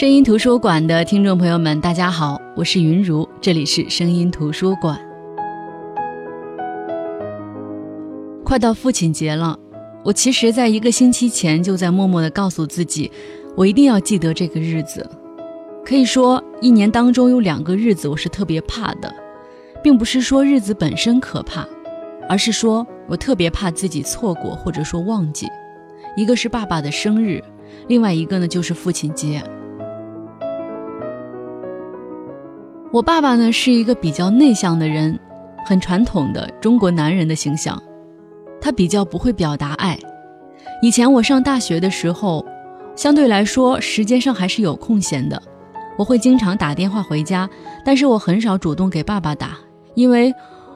声音图书馆的听众朋友们，大家好，我是云如，这里是声音图书馆。快到父亲节了，我其实在一个星期前就在默默的告诉自己，我一定要记得这个日子。可以说，一年当中有两个日子我是特别怕的，并不是说日子本身可怕，而是说我特别怕自己错过或者说忘记。一个是爸爸的生日，另外一个呢就是父亲节。我爸爸呢是一个比较内向的人，很传统的中国男人的形象。他比较不会表达爱。以前我上大学的时候，相对来说时间上还是有空闲的，我会经常打电话回家，但是我很少主动给爸爸打，因为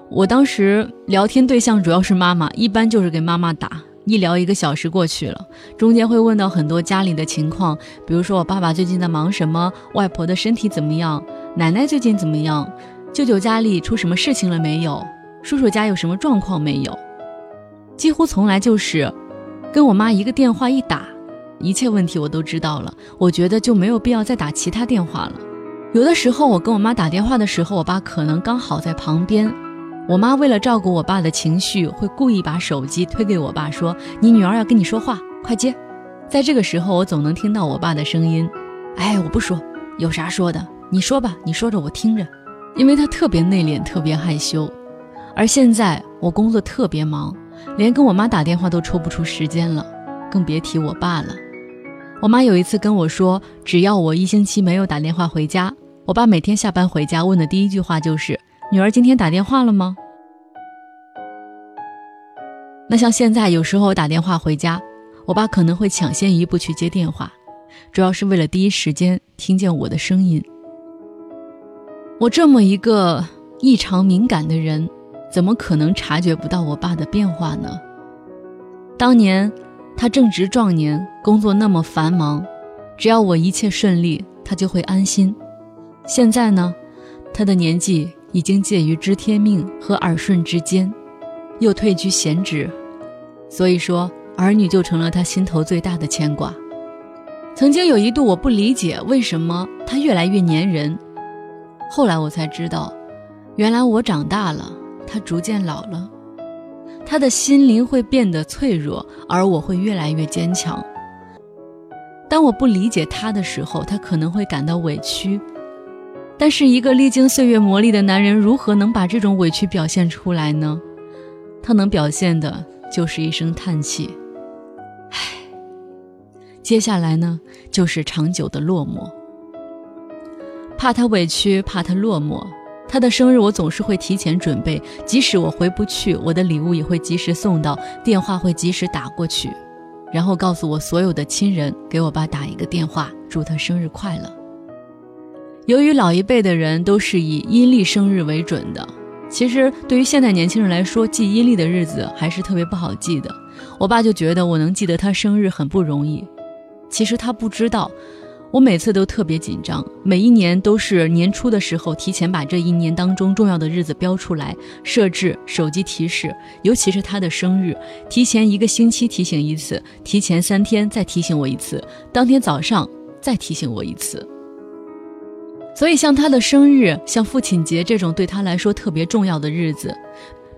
我当时聊天对象主要是妈妈，一般就是给妈妈打，一聊一个小时过去了，中间会问到很多家里的情况，比如说我爸爸最近在忙什么，外婆的身体怎么样。奶奶最近怎么样？舅舅家里出什么事情了没有？叔叔家有什么状况没有？几乎从来就是跟我妈一个电话一打，一切问题我都知道了。我觉得就没有必要再打其他电话了。有的时候我跟我妈打电话的时候，我爸可能刚好在旁边。我妈为了照顾我爸的情绪，会故意把手机推给我爸，说：“你女儿要跟你说话，快接。”在这个时候，我总能听到我爸的声音：“哎，我不说，有啥说的。”你说吧，你说着我听着，因为他特别内敛，特别害羞。而现在我工作特别忙，连跟我妈打电话都抽不出时间了，更别提我爸了。我妈有一次跟我说，只要我一星期没有打电话回家，我爸每天下班回家问的第一句话就是：“女儿今天打电话了吗？”那像现在有时候我打电话回家，我爸可能会抢先一步去接电话，主要是为了第一时间听见我的声音。我这么一个异常敏感的人，怎么可能察觉不到我爸的变化呢？当年他正值壮年，工作那么繁忙，只要我一切顺利，他就会安心。现在呢，他的年纪已经介于知天命和耳顺之间，又退居闲职，所以说儿女就成了他心头最大的牵挂。曾经有一度，我不理解为什么他越来越粘人。后来我才知道，原来我长大了，他逐渐老了，他的心灵会变得脆弱，而我会越来越坚强。当我不理解他的时候，他可能会感到委屈，但是一个历经岁月磨砺的男人，如何能把这种委屈表现出来呢？他能表现的就是一声叹气，唉。接下来呢，就是长久的落寞。怕他委屈，怕他落寞。他的生日我总是会提前准备，即使我回不去，我的礼物也会及时送到，电话会及时打过去，然后告诉我所有的亲人给我爸打一个电话，祝他生日快乐。由于老一辈的人都是以阴历生日为准的，其实对于现代年轻人来说，记阴历的日子还是特别不好记的。我爸就觉得我能记得他生日很不容易，其实他不知道。我每次都特别紧张，每一年都是年初的时候提前把这一年当中重要的日子标出来，设置手机提示，尤其是他的生日，提前一个星期提醒一次，提前三天再提醒我一次，当天早上再提醒我一次。所以像他的生日，像父亲节这种对他来说特别重要的日子，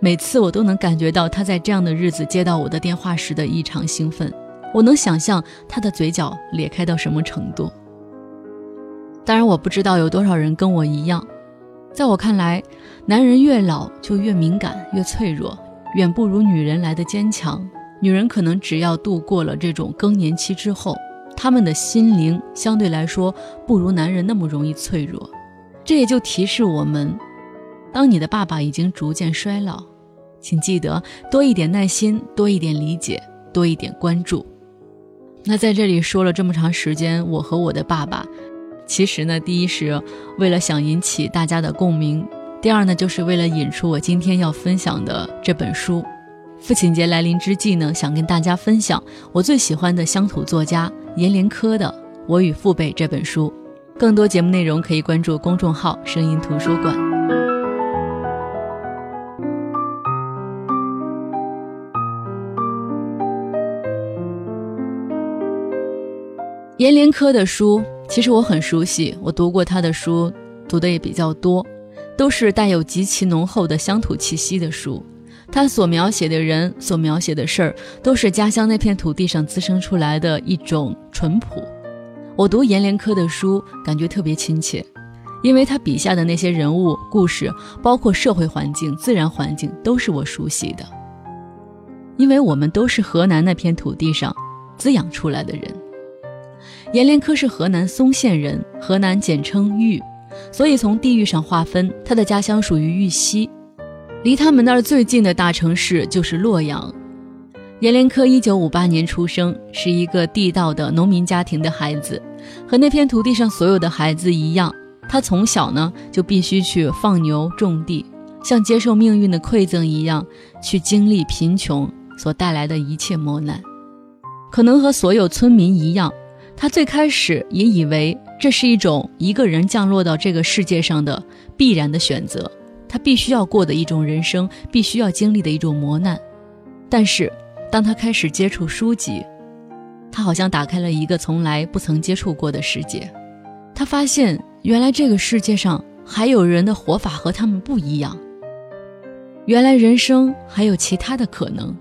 每次我都能感觉到他在这样的日子接到我的电话时的异常兴奋，我能想象他的嘴角咧开到什么程度。当然，我不知道有多少人跟我一样。在我看来，男人越老就越敏感、越脆弱，远不如女人来的坚强。女人可能只要度过了这种更年期之后，她们的心灵相对来说不如男人那么容易脆弱。这也就提示我们：当你的爸爸已经逐渐衰老，请记得多一点耐心，多一点理解，多一点关注。那在这里说了这么长时间，我和我的爸爸。其实呢，第一是为了想引起大家的共鸣，第二呢，就是为了引出我今天要分享的这本书。父亲节来临之际呢，想跟大家分享我最喜欢的乡土作家阎连科的《我与父辈》这本书。更多节目内容可以关注公众号“声音图书馆”。阎连科的书。其实我很熟悉，我读过他的书，读的也比较多，都是带有极其浓厚的乡土气息的书。他所描写的人，所描写的事儿，都是家乡那片土地上滋生出来的一种淳朴。我读阎连科的书，感觉特别亲切，因为他笔下的那些人物、故事，包括社会环境、自然环境，都是我熟悉的。因为我们都是河南那片土地上滋养出来的人。阎连科是河南嵩县人，河南简称豫，所以从地域上划分，他的家乡属于豫西。离他们那儿最近的大城市就是洛阳。阎连科一九五八年出生，是一个地道的农民家庭的孩子，和那片土地上所有的孩子一样，他从小呢就必须去放牛种地，像接受命运的馈赠一样，去经历贫穷所带来的一切磨难。可能和所有村民一样，他最开始也以为这是一种一个人降落到这个世界上的必然的选择。他必须要过的一种人生，必须要经历的一种磨难。但是，当他开始接触书籍，他好像打开了一个从来不曾接触过的世界。他发现，原来这个世界上还有人的活法和他们不一样。原来人生还有其他的可能。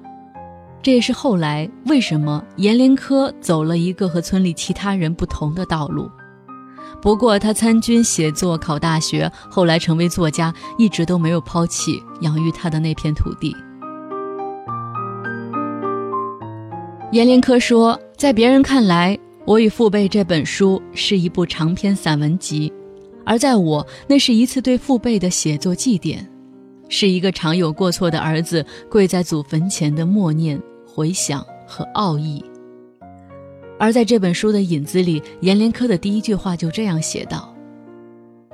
这也是后来为什么阎连科走了一个和村里其他人不同的道路。不过，他参军、写作、考大学，后来成为作家，一直都没有抛弃养育他的那片土地。阎连科说，在别人看来，《我与父辈》这本书是一部长篇散文集，而在我，那是一次对父辈的写作祭奠，是一个常有过错的儿子跪在祖坟前的默念、回想和奥义。而在这本书的引子里，阎连科的第一句话就这样写道：“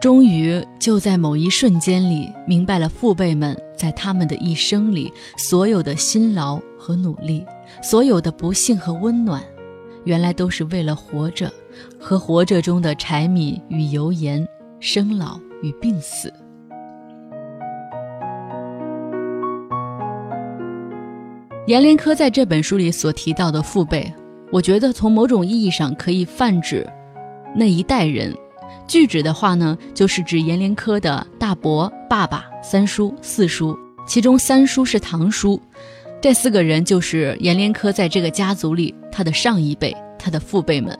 终于就在某一瞬间里，明白了父辈们在他们的一生里所有的辛劳和努力，所有的不幸和温暖，原来都是为了活着，和活着中的柴米与油盐，生老与病死。”阎连科在这本书里所提到的父辈。我觉得从某种意义上可以泛指那一代人，具指的话呢，就是指阎连科的大伯、爸爸、三叔、四叔，其中三叔是堂叔，这四个人就是阎连科在这个家族里他的上一辈，他的父辈们。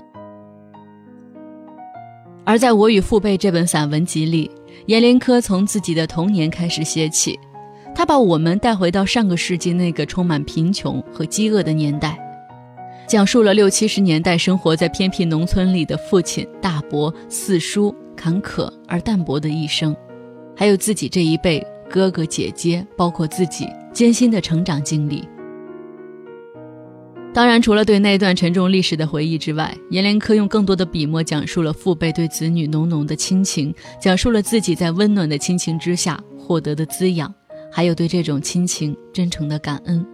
而在我与父辈这本散文集里，阎连科从自己的童年开始写起，他把我们带回到上个世纪那个充满贫穷和饥饿的年代。讲述了六七十年代生活在偏僻农村里的父亲、大伯、四叔坎坷而淡泊的一生，还有自己这一辈哥哥姐姐，包括自己艰辛的成长经历。当然，除了对那段沉重历史的回忆之外，阎连科用更多的笔墨讲述了父辈对子女浓浓的亲情，讲述了自己在温暖的亲情之下获得的滋养，还有对这种亲情真诚的感恩。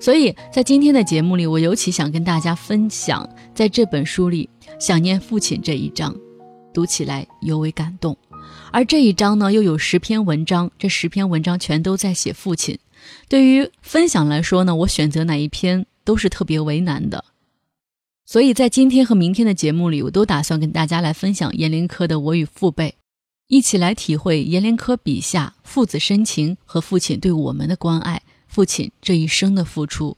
所以在今天的节目里，我尤其想跟大家分享，在这本书里想念父亲这一章，读起来尤为感动。而这一章呢，又有十篇文章，这十篇文章全都在写父亲。对于分享来说呢，我选择哪一篇都是特别为难的。所以在今天和明天的节目里，我都打算跟大家来分享阎连科的《我与父辈》，一起来体会阎连科笔下父子深情和父亲对我们的关爱。父亲这一生的付出，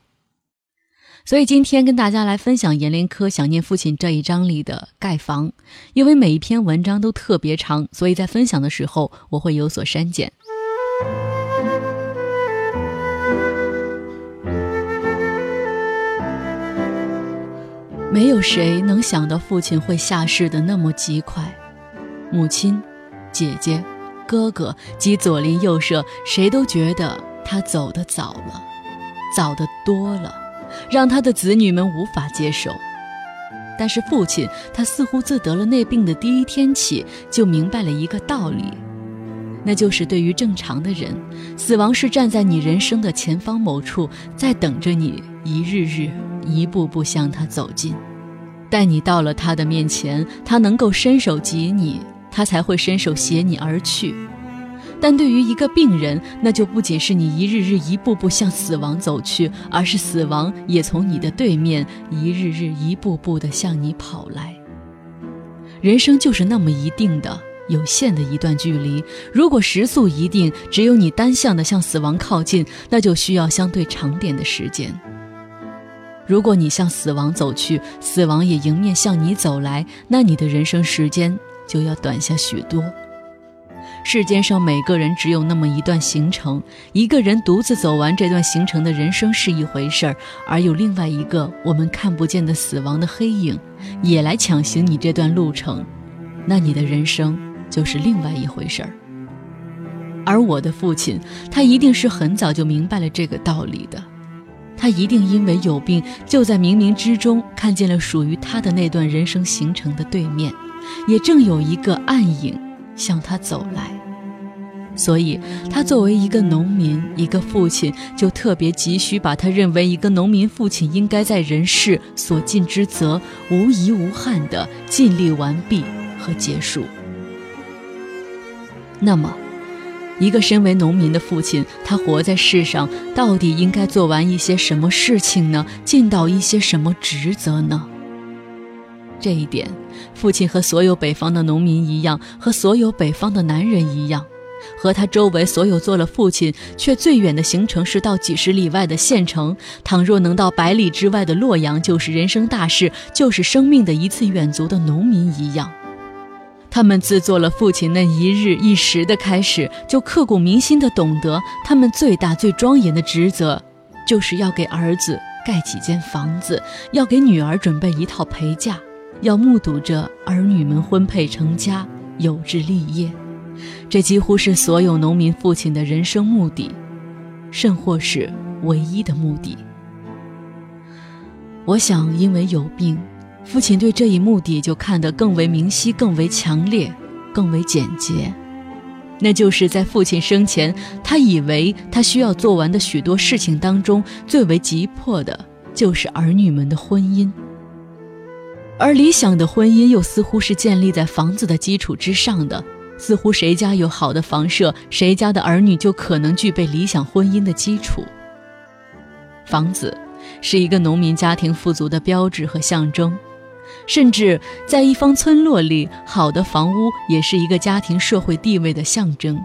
所以今天跟大家来分享阎连科想念父亲这一章里的盖房。因为每一篇文章都特别长，所以在分享的时候我会有所删减。没有谁能想到父亲会下世的那么极快，母亲、姐姐、哥哥及左邻右舍，谁都觉得。他走得早了，早得多了，让他的子女们无法接受。但是父亲，他似乎自得了那病的第一天起，就明白了一个道理，那就是对于正常的人，死亡是站在你人生的前方某处，在等着你一日日、一步步向他走近。待你到了他的面前，他能够伸手及你，他才会伸手携你而去。但对于一个病人，那就不仅是你一日日一步步向死亡走去，而是死亡也从你的对面一日日一步步地向你跑来。人生就是那么一定的、有限的一段距离。如果时速一定，只有你单向的向死亡靠近，那就需要相对长点的时间。如果你向死亡走去，死亡也迎面向你走来，那你的人生时间就要短下许多。世间上每个人只有那么一段行程，一个人独自走完这段行程的人生是一回事儿，而有另外一个我们看不见的死亡的黑影，也来抢行你这段路程，那你的人生就是另外一回事儿。而我的父亲，他一定是很早就明白了这个道理的，他一定因为有病，就在冥冥之中看见了属于他的那段人生行程的对面，也正有一个暗影。向他走来，所以他作为一个农民，一个父亲，就特别急需把他认为一个农民父亲应该在人世所尽之责，无遗无憾地尽力完毕和结束。那么，一个身为农民的父亲，他活在世上，到底应该做完一些什么事情呢？尽到一些什么职责呢？这一点，父亲和所有北方的农民一样，和所有北方的男人一样，和他周围所有做了父亲却最远的行程是到几十里外的县城，倘若能到百里之外的洛阳，就是人生大事，就是生命的一次远足的农民一样。他们自做了父亲那一日一时的开始，就刻骨铭心的懂得，他们最大最庄严的职责，就是要给儿子盖几间房子，要给女儿准备一套陪嫁。要目睹着儿女们婚配成家、有志立业，这几乎是所有农民父亲的人生目的，甚或是唯一的目的。我想，因为有病，父亲对这一目的就看得更为明晰、更为强烈、更为简洁。那就是在父亲生前，他以为他需要做完的许多事情当中，最为急迫的就是儿女们的婚姻。而理想的婚姻又似乎是建立在房子的基础之上的，似乎谁家有好的房舍，谁家的儿女就可能具备理想婚姻的基础。房子是一个农民家庭富足的标志和象征，甚至在一方村落里，好的房屋也是一个家庭社会地位的象征。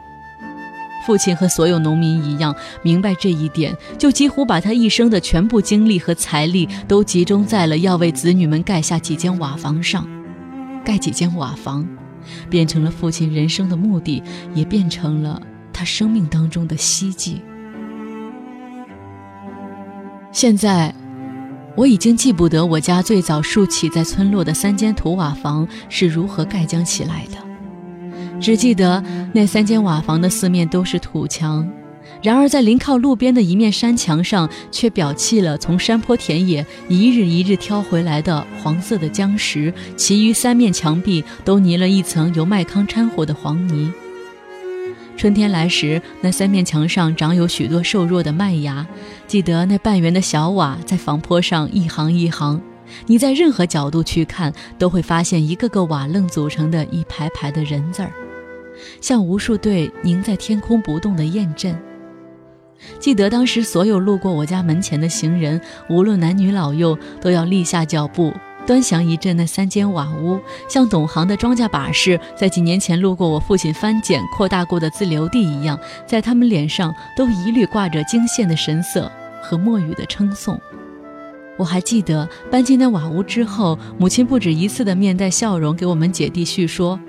父亲和所有农民一样，明白这一点，就几乎把他一生的全部精力和财力都集中在了要为子女们盖下几间瓦房上。盖几间瓦房，变成了父亲人生的目的，也变成了他生命当中的希冀。现在，我已经记不得我家最早竖起在村落的三间土瓦房是如何盖将起来的。只记得那三间瓦房的四面都是土墙，然而在临靠路边的一面山墙上，却裱砌了从山坡田野一日一日挑回来的黄色的浆石，其余三面墙壁都泥了一层由麦糠掺和的黄泥。春天来时，那三面墙上长有许多瘦弱的麦芽。记得那半圆的小瓦在房坡上一行一行。你在任何角度去看，都会发现一个个瓦楞组成的一排排的人字儿，像无数对凝在天空不动的雁阵。记得当时所有路过我家门前的行人，无论男女老幼，都要立下脚步，端详一阵那三间瓦屋，像懂行的庄稼把式，在几年前路过我父亲翻捡扩大过的自留地一样，在他们脸上都一律挂着惊羡的神色和默语的称颂。我还记得搬进那瓦屋之后，母亲不止一次的面带笑容给我们姐弟叙说，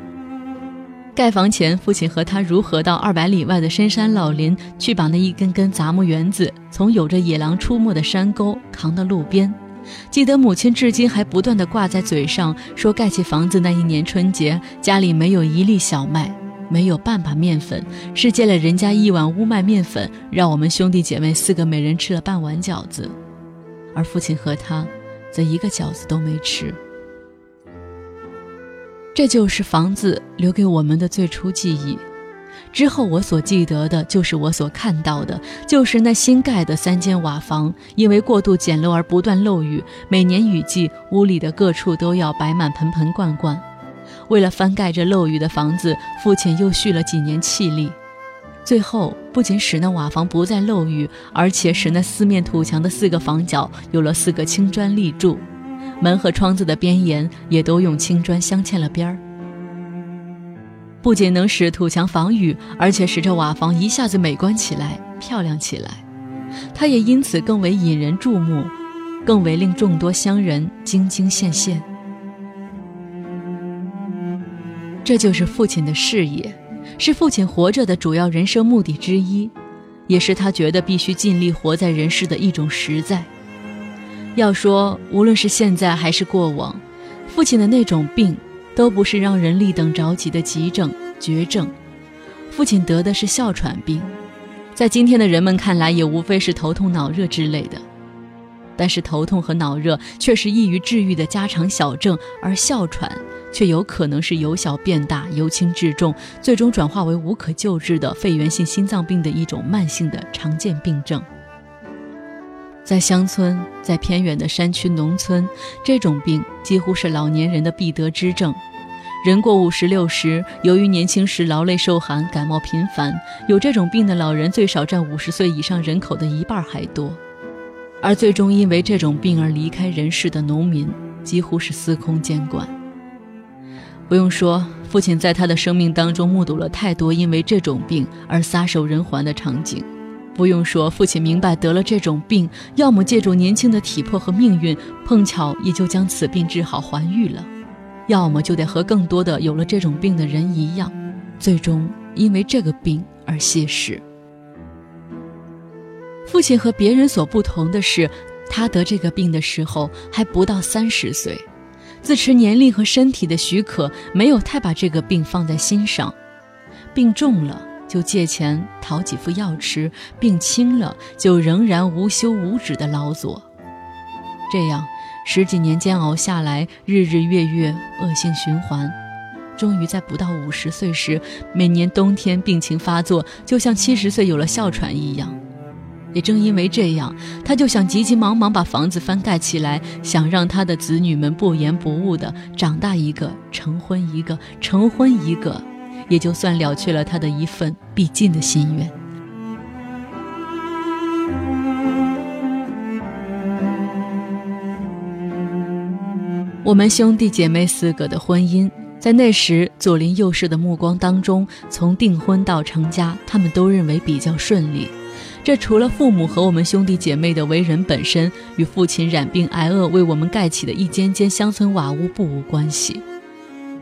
盖房前父亲和他如何到二百里外的深山老林去把那一根根杂木园子从有着野狼出没的山沟扛到路边。记得母亲至今还不断的挂在嘴上，说盖起房子那一年春节，家里没有一粒小麦，没有半把面粉，是借了人家一碗乌麦面粉，让我们兄弟姐妹四个每人吃了半碗饺子。而父亲和他，则一个饺子都没吃。这就是房子留给我们的最初记忆。之后我所记得的，就是我所看到的，就是那新盖的三间瓦房，因为过度简陋而不断漏雨。每年雨季，屋里的各处都要摆满盆盆罐罐。为了翻盖这漏雨的房子，父亲又蓄了几年气力。最后，不仅使那瓦房不再漏雨，而且使那四面土墙的四个房角有了四个青砖立柱。门和窗子的边沿也都用青砖镶嵌了边儿。不仅能使土墙防雨，而且使这瓦房一下子美观起来、漂亮起来。它也因此更为引人注目，更为令众多乡人津津羡羡。这就是父亲的事业，是父亲活着的主要人生目的之一，也是他觉得必须尽力活在人世的一种实在。要说，无论是现在还是过往，父亲的那种病。都不是让人立等着急的急症、绝症。父亲得的是哮喘病，在今天的人们看来，也无非是头痛脑热之类的。但是头痛和脑热却是易于治愈的家常小症，而哮喘却有可能是由小变大、由轻至重，最终转化为无可救治的肺源性心脏病的一种慢性的常见病症。在乡村，在偏远的山区、农村，这种病几乎是老年人的必得之症。人过五十六十，由于年轻时劳累受寒、感冒频繁，有这种病的老人最少占五十岁以上人口的一半还多。而最终因为这种病而离开人世的农民，几乎是司空见惯。不用说，父亲在他的生命当中目睹了太多因为这种病而撒手人寰的场景。不用说，父亲明白得了这种病，要么借助年轻的体魄和命运，碰巧也就将此病治好还愈了。要么就得和更多的有了这种病的人一样，最终因为这个病而谢世。父亲和别人所不同的是，他得这个病的时候还不到三十岁，自持年龄和身体的许可，没有太把这个病放在心上。病重了就借钱讨几副药吃，病轻了就仍然无休无止的劳作，这样。十几年煎熬下来，日日月月恶性循环，终于在不到五十岁时，每年冬天病情发作，就像七十岁有了哮喘一样。也正因为这样，他就想急急忙忙把房子翻盖起来，想让他的子女们不言不误的长大一个，成婚一个，成婚一个，也就算了却了他的一份必尽的心愿。我们兄弟姐妹四个的婚姻，在那时左邻右舍的目光当中，从订婚到成家，他们都认为比较顺利。这除了父母和我们兄弟姐妹的为人本身与父亲染病挨饿为我们盖起的一间间乡村瓦屋不无关系。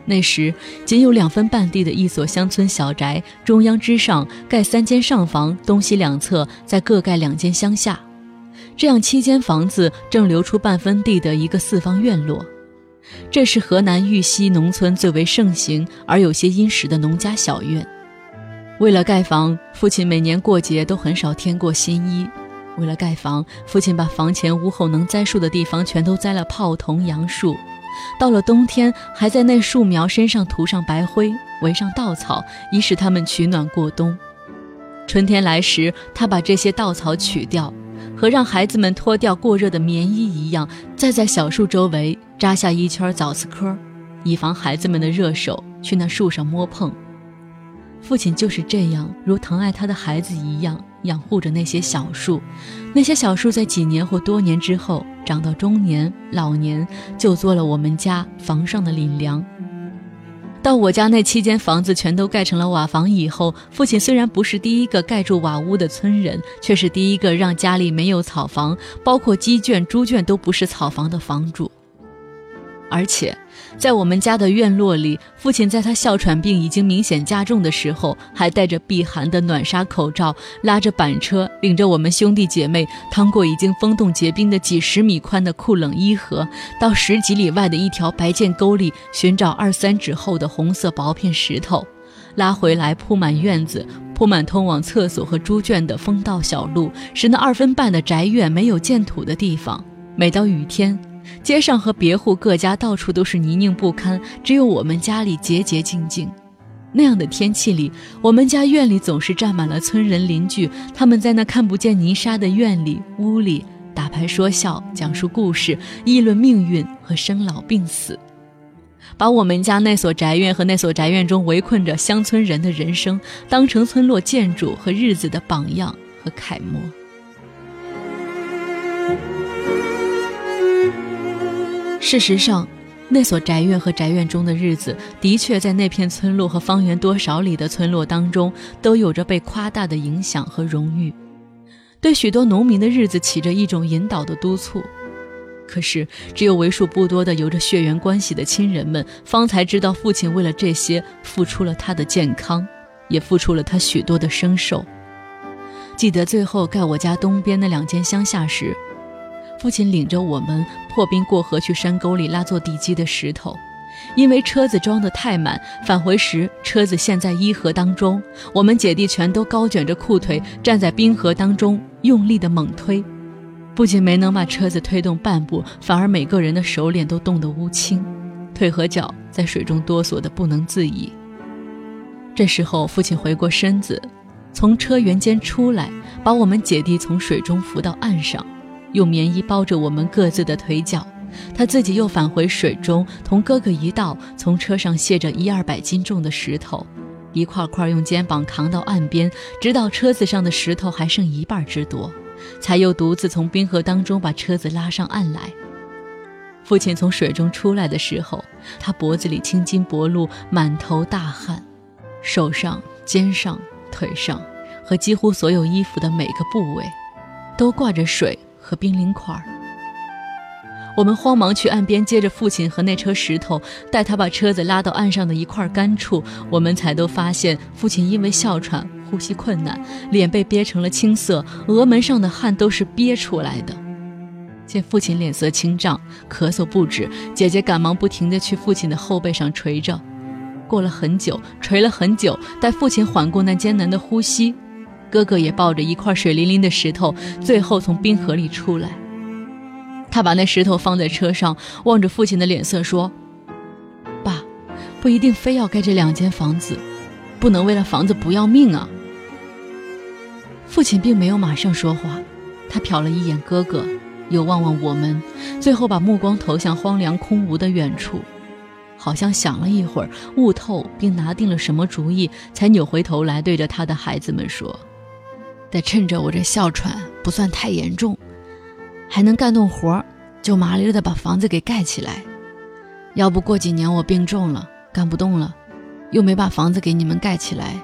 那时仅有两分半地的一所乡村小宅，中央之上盖三间上房，东西两侧再各盖两间乡下，这样七间房子正留出半分地的一个四方院落。这是河南豫西农村最为盛行而有些殷实的农家小院。为了盖房，父亲每年过节都很少添过新衣。为了盖房，父亲把房前屋后能栽树的地方全都栽了泡桐杨树。到了冬天，还在那树苗身上涂上白灰，围上稻草，以使它们取暖过冬。春天来时，他把这些稻草取掉。和让孩子们脱掉过热的棉衣一样，再在小树周围扎下一圈枣子壳，以防孩子们的热手去那树上摸碰。父亲就是这样，如疼爱他的孩子一样养护着那些小树。那些小树在几年或多年之后，长到中年、老年，就做了我们家房上的领梁。到我家那七间房子全都盖成了瓦房以后，父亲虽然不是第一个盖住瓦屋的村人，却是第一个让家里没有草房，包括鸡圈、猪圈都不是草房的房主。而且，在我们家的院落里，父亲在他哮喘病已经明显加重的时候，还戴着避寒的暖纱口罩，拉着板车，领着我们兄弟姐妹趟过已经封冻结冰的几十米宽的酷冷伊河，到十几里外的一条白涧沟里寻找二三指厚的红色薄片石头，拉回来铺满院子，铺满通往厕所和猪圈的风道小路，使那二分半的宅院没有建土的地方，每到雨天。街上和别户各家到处都是泥泞不堪，只有我们家里洁洁净净。那样的天气里，我们家院里总是站满了村人邻居，他们在那看不见泥沙的院里、屋里打牌说笑、讲述故事、议论命运和生老病死，把我们家那所宅院和那所宅院中围困着乡村人的人生当成村落建筑和日子的榜样和楷模。事实上，那所宅院和宅院中的日子，的确在那片村落和方圆多少里的村落当中，都有着被夸大的影响和荣誉，对许多农民的日子起着一种引导的督促。可是，只有为数不多的有着血缘关系的亲人们，方才知道父亲为了这些付出了他的健康，也付出了他许多的生寿。记得最后盖我家东边那两间乡下时，父亲领着我们破冰过河去山沟里拉做地基的石头，因为车子装得太满，返回时车子陷在伊河当中，我们姐弟全都高卷着裤腿站在冰河当中，用力的猛推。不仅没能把车子推动半步，反而每个人的手脸都冻得乌青，腿和脚在水中哆嗦得不能自已。这时候，父亲回过身子，从车辕间出来，把我们姐弟从水中扶到岸上，用棉衣包着我们各自的腿脚。他自己又返回水中，同哥哥一道从车上卸着一二百斤重的石头，一块块用肩膀扛到岸边，直到车子上的石头还剩一半之多。才又独自从冰河当中把车子拉上岸来。父亲从水中出来的时候，他脖子里青筋薄露，满头大汗，手上、肩上、腿上和几乎所有衣服的每个部位，都挂着水和冰凌块。我们慌忙去岸边接着父亲和那车石头，待他把车子拉到岸上的一块干处，我们才都发现父亲因为哮喘。呼吸困难，脸被憋成了青色，额门上的汗都是憋出来的。见父亲脸色青胀，咳嗽不止，姐姐赶忙不停地去父亲的后背上捶着。过了很久，捶了很久，待父亲缓过那艰难的呼吸，哥哥也抱着一块水淋淋的石头，最后从冰河里出来。他把那石头放在车上，望着父亲的脸色说：“爸，不一定非要盖这两间房子，不能为了房子不要命啊。”父亲并没有马上说话，他瞟了一眼哥哥，又望望我们，最后把目光投向荒凉空无的远处，好像想了一会儿，悟透并拿定了什么主意，才扭回头来对着他的孩子们说：“得趁着我这哮喘不算太严重，还能干动活儿，就麻利的把房子给盖起来。要不过几年我病重了，干不动了，又没把房子给你们盖起来。”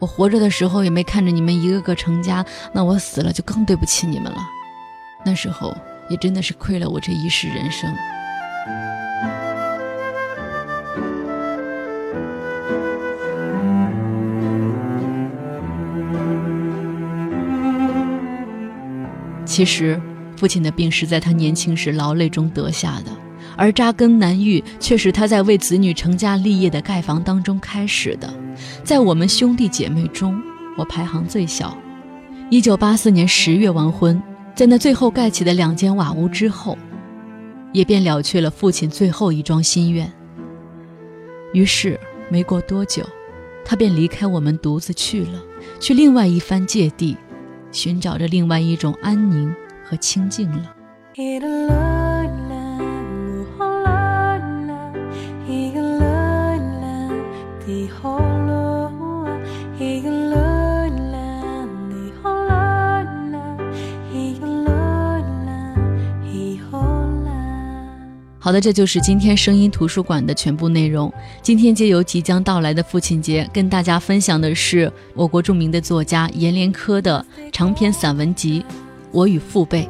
我活着的时候也没看着你们一个个成家，那我死了就更对不起你们了。那时候也真的是亏了我这一世人生。其实，父亲的病是在他年轻时劳累中得下的，而扎根难愈却是他在为子女成家立业的盖房当中开始的。在我们兄弟姐妹中，我排行最小。一九八四年十月完婚，在那最后盖起的两间瓦屋之后，也便了却了父亲最后一桩心愿。于是没过多久，他便离开我们，独自去了，去另外一番界地，寻找着另外一种安宁和清静了。好的，这就是今天声音图书馆的全部内容。今天借由即将到来的父亲节，跟大家分享的是我国著名的作家阎连科的长篇散文集《我与父辈》。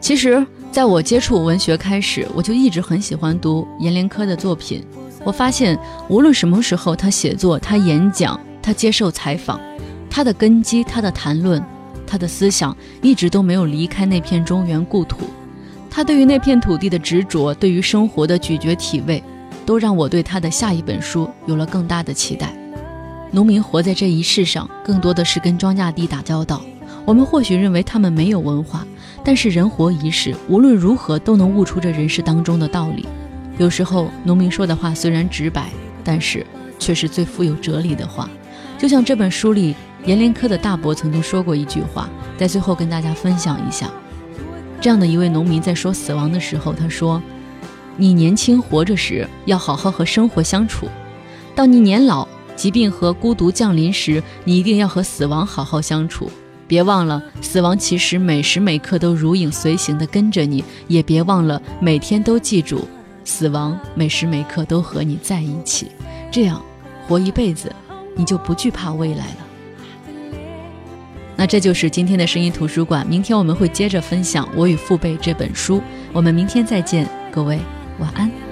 其实，在我接触文学开始，我就一直很喜欢读阎连科的作品。我发现，无论什么时候他写作、他演讲、他接受采访，他的根基、他的谈论、他的思想，一直都没有离开那片中原故土。他对于那片土地的执着，对于生活的咀嚼体味，都让我对他的下一本书有了更大的期待。农民活在这一世上，更多的是跟庄稼地打交道。我们或许认为他们没有文化，但是人活一世，无论如何都能悟出这人世当中的道理。有时候，农民说的话虽然直白，但是却是最富有哲理的话。就像这本书里，阎连科的大伯曾经说过一句话，在最后跟大家分享一下。这样的一位农民在说死亡的时候，他说：“你年轻活着时要好好和生活相处，到你年老、疾病和孤独降临时，你一定要和死亡好好相处。别忘了，死亡其实每时每刻都如影随形地跟着你；也别忘了，每天都记住，死亡每时每刻都和你在一起。这样，活一辈子，你就不惧怕未来了。那这就是今天的声音图书馆。明天我们会接着分享《我与父辈》这本书。我们明天再见，各位晚安。